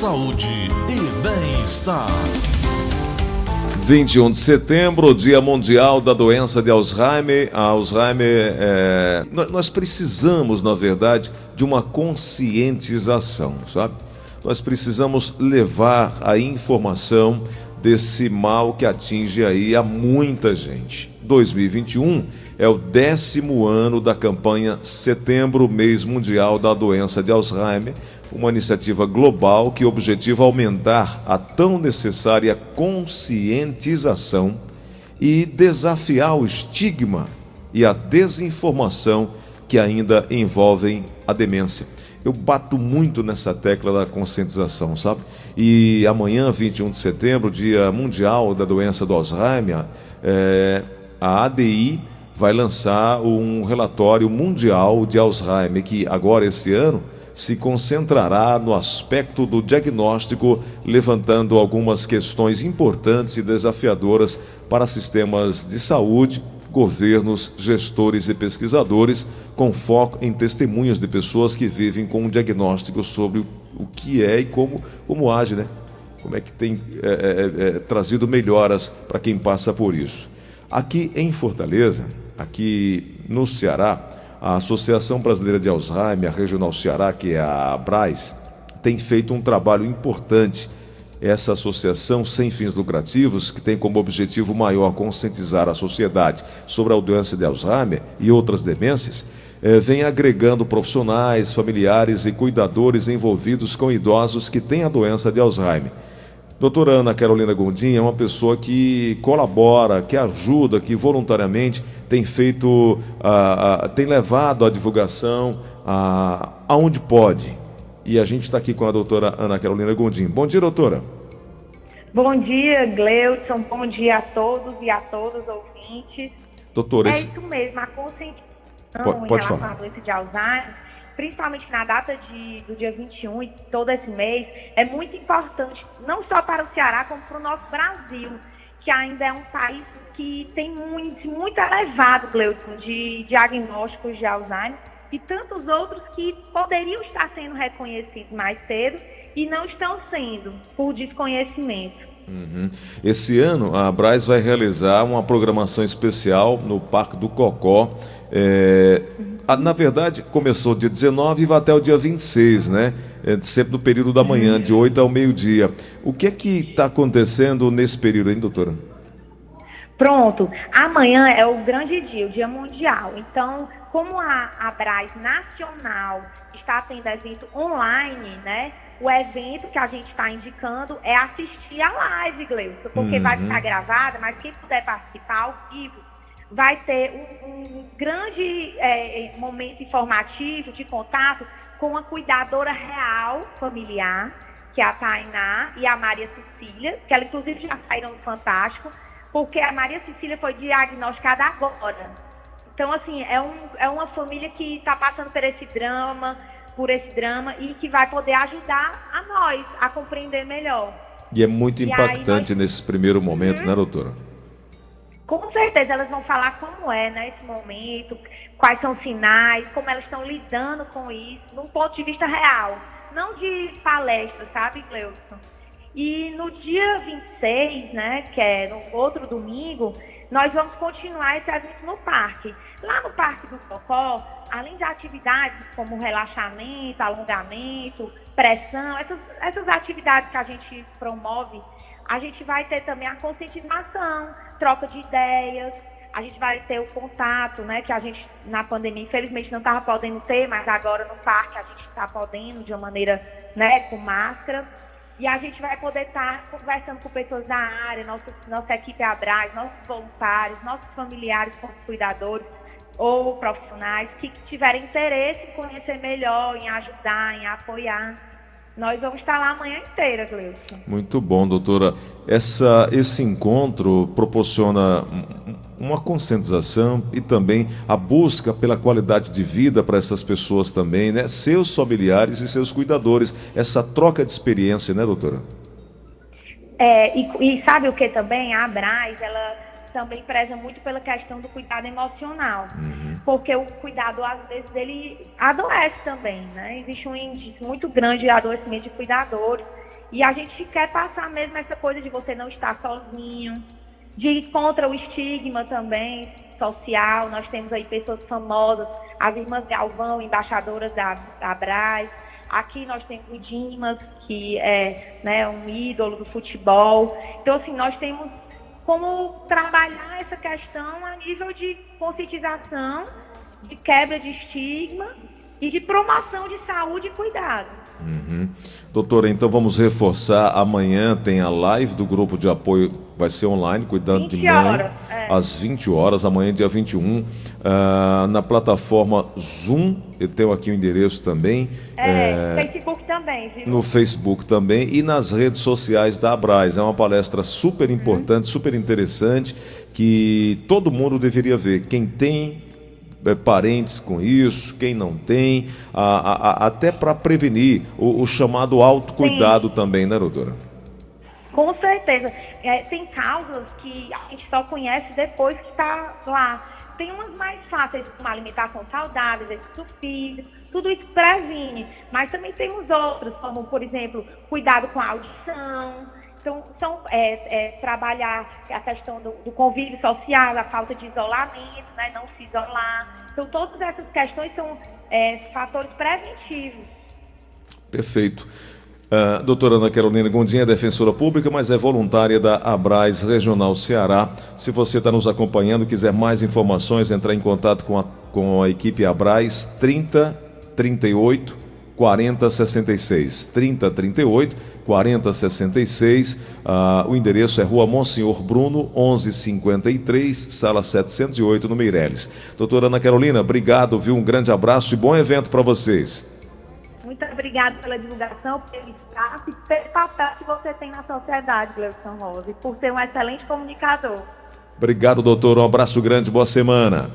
saúde e bem-estar. 21 de setembro, Dia Mundial da Doença de Alzheimer. A Alzheimer, é... nós precisamos, na verdade, de uma conscientização, sabe? Nós precisamos levar a informação desse mal que atinge aí a muita gente. 2021 é o décimo ano da campanha Setembro, Mês Mundial da Doença de Alzheimer, uma iniciativa global que objetiva aumentar a tão necessária conscientização e desafiar o estigma e a desinformação que ainda envolvem a demência. Eu bato muito nessa tecla da conscientização, sabe? E amanhã, 21 de setembro, Dia Mundial da Doença do Alzheimer, é, a ADI vai lançar um relatório mundial de Alzheimer, que agora, esse ano, se concentrará no aspecto do diagnóstico, levantando algumas questões importantes e desafiadoras para sistemas de saúde, governos, gestores e pesquisadores, com foco em testemunhas de pessoas que vivem com um diagnóstico sobre o que é e como, como age, né? Como é que tem é, é, é, trazido melhoras para quem passa por isso. Aqui em Fortaleza, aqui no Ceará, a Associação Brasileira de Alzheimer, a Regional Ceará, que é a ABRAS, tem feito um trabalho importante. Essa associação sem fins lucrativos, que tem como objetivo maior conscientizar a sociedade sobre a doença de Alzheimer e outras demências, eh, vem agregando profissionais, familiares e cuidadores envolvidos com idosos que têm a doença de Alzheimer. Doutora Ana Carolina Gondim é uma pessoa que colabora, que ajuda, que voluntariamente tem feito, uh, uh, tem levado a divulgação uh, aonde pode. E a gente está aqui com a doutora Ana Carolina Gondim. Bom dia, doutora. Bom dia, Gleudson. Bom dia a todos e a todos ouvintes. Doutora, é esse... isso mesmo, a conscientização pode, pode em relação falar. à doença de Alzheimer principalmente na data de, do dia 21 e todo esse mês, é muito importante, não só para o Ceará, como para o nosso Brasil, que ainda é um país que tem um índice muito elevado, Gleuton, de diagnósticos de Alzheimer, e tantos outros que poderiam estar sendo reconhecidos mais cedo e não estão sendo, por desconhecimento. Uhum. Esse ano, a Braz vai realizar uma programação especial no Parque do Cocó. É, na verdade, começou dia 19 e vai até o dia 26, né? É, sempre no período da manhã, de 8 ao meio-dia. O que é que está acontecendo nesse período, hein, doutora? Pronto. Amanhã é o grande dia, o Dia Mundial. Então, como a, a Braz Nacional está tendo evento online, né? O evento que a gente está indicando é assistir a live, Gleison, porque uhum. vai ficar gravada, mas quem puder participar ao vivo vai ter um, um grande é, momento informativo de contato com a cuidadora real familiar, que é a Tainá e a Maria Cecília, que ela inclusive já saíram no Fantástico, porque a Maria Cecília foi diagnosticada agora. Então, assim, é, um, é uma família que está passando por esse drama, por esse drama, e que vai poder ajudar a nós a compreender melhor. E é muito e impactante nós... nesse primeiro momento, uhum. né, doutora? Com certeza elas vão falar como é nesse né, momento, quais são os sinais, como elas estão lidando com isso, num ponto de vista real, não de palestra, sabe, Cleuson? E no dia 26, né, que é no outro domingo, nós vamos continuar esse evento no parque. Lá no Parque do Cocó, além de atividades como relaxamento, alongamento, pressão, essas, essas atividades que a gente promove, a gente vai ter também a conscientização, troca de ideias, a gente vai ter o contato, né, que a gente na pandemia infelizmente não estava podendo ter, mas agora no parque a gente está podendo de uma maneira, né, com máscara. E a gente vai poder estar conversando com pessoas da área, nossa, nossa equipe Abras, nossos voluntários, nossos familiares, cuidadores ou profissionais que tiverem interesse em conhecer melhor, em ajudar, em apoiar. Nós vamos estar lá a manhã inteira, Gleison. Muito bom, doutora. Essa, esse encontro proporciona uma conscientização e também a busca pela qualidade de vida para essas pessoas também, né? Seus familiares e seus cuidadores. Essa troca de experiência, né, doutora? É, e, e sabe o que também? A Abraz, ela também preza muito pela questão do cuidado emocional. Uhum. Porque o cuidado, às vezes, ele adoece também, né? Existe um índice muito grande de adoecimento de cuidadores. E a gente quer passar mesmo essa coisa de você não estar sozinho, de ir contra o estigma também social. Nós temos aí pessoas famosas, as irmãs Galvão, embaixadoras da, da Braz. Aqui nós temos o Dimas, que é né, um ídolo do futebol. Então, assim, nós temos como trabalhar essa questão a nível de conscientização, de quebra de estigma e de promoção de saúde e cuidado. Uhum. Doutora, então vamos reforçar. Amanhã tem a live do grupo de apoio, vai ser online, cuidando de mãe, horas, é. às 20 horas, amanhã, dia 21, uh, ah, na plataforma Zoom. Eu tenho aqui o endereço também. É, é, Facebook também, viu? No Facebook também e nas redes sociais da Abraz. É uma palestra super importante, uhum. super interessante, que todo mundo deveria ver. Quem tem é, parentes com isso, quem não tem, a, a, a, até para prevenir o, o, chamado autocuidado Sim. também, né, doutora? Com certeza. É, tem causas que a gente só conhece depois que está lá. Tem umas mais fáceis, como alimentação saudável, exercício físico, tudo isso previne. Mas também temos outros, como, por exemplo, cuidado com a audição, então, são, é, é, trabalhar a questão do, do, convívio social, a falta de isolamento, né, não se isolar. Então, todas essas questões são é, fatores preventivos. Perfeito. Uh, doutora Ana Carolina Gondinha é defensora pública, mas é voluntária da Abraz Regional Ceará. Se você está nos acompanhando, quiser mais informações, entrar em contato com a, com a equipe Abraz 30 38 4066. 3038 4066. Ah, o endereço é Rua Monsenhor Bruno, 1153, sala 708, no Meireles. Doutora Ana Carolina, obrigado, viu? Um grande abraço e bom evento para vocês. Muito obrigada pela divulgação, pelo espaço e pelo papel que você tem na sociedade, Gleison Rosa, e por ser um excelente comunicador. Obrigado, doutor. Um abraço grande, boa semana.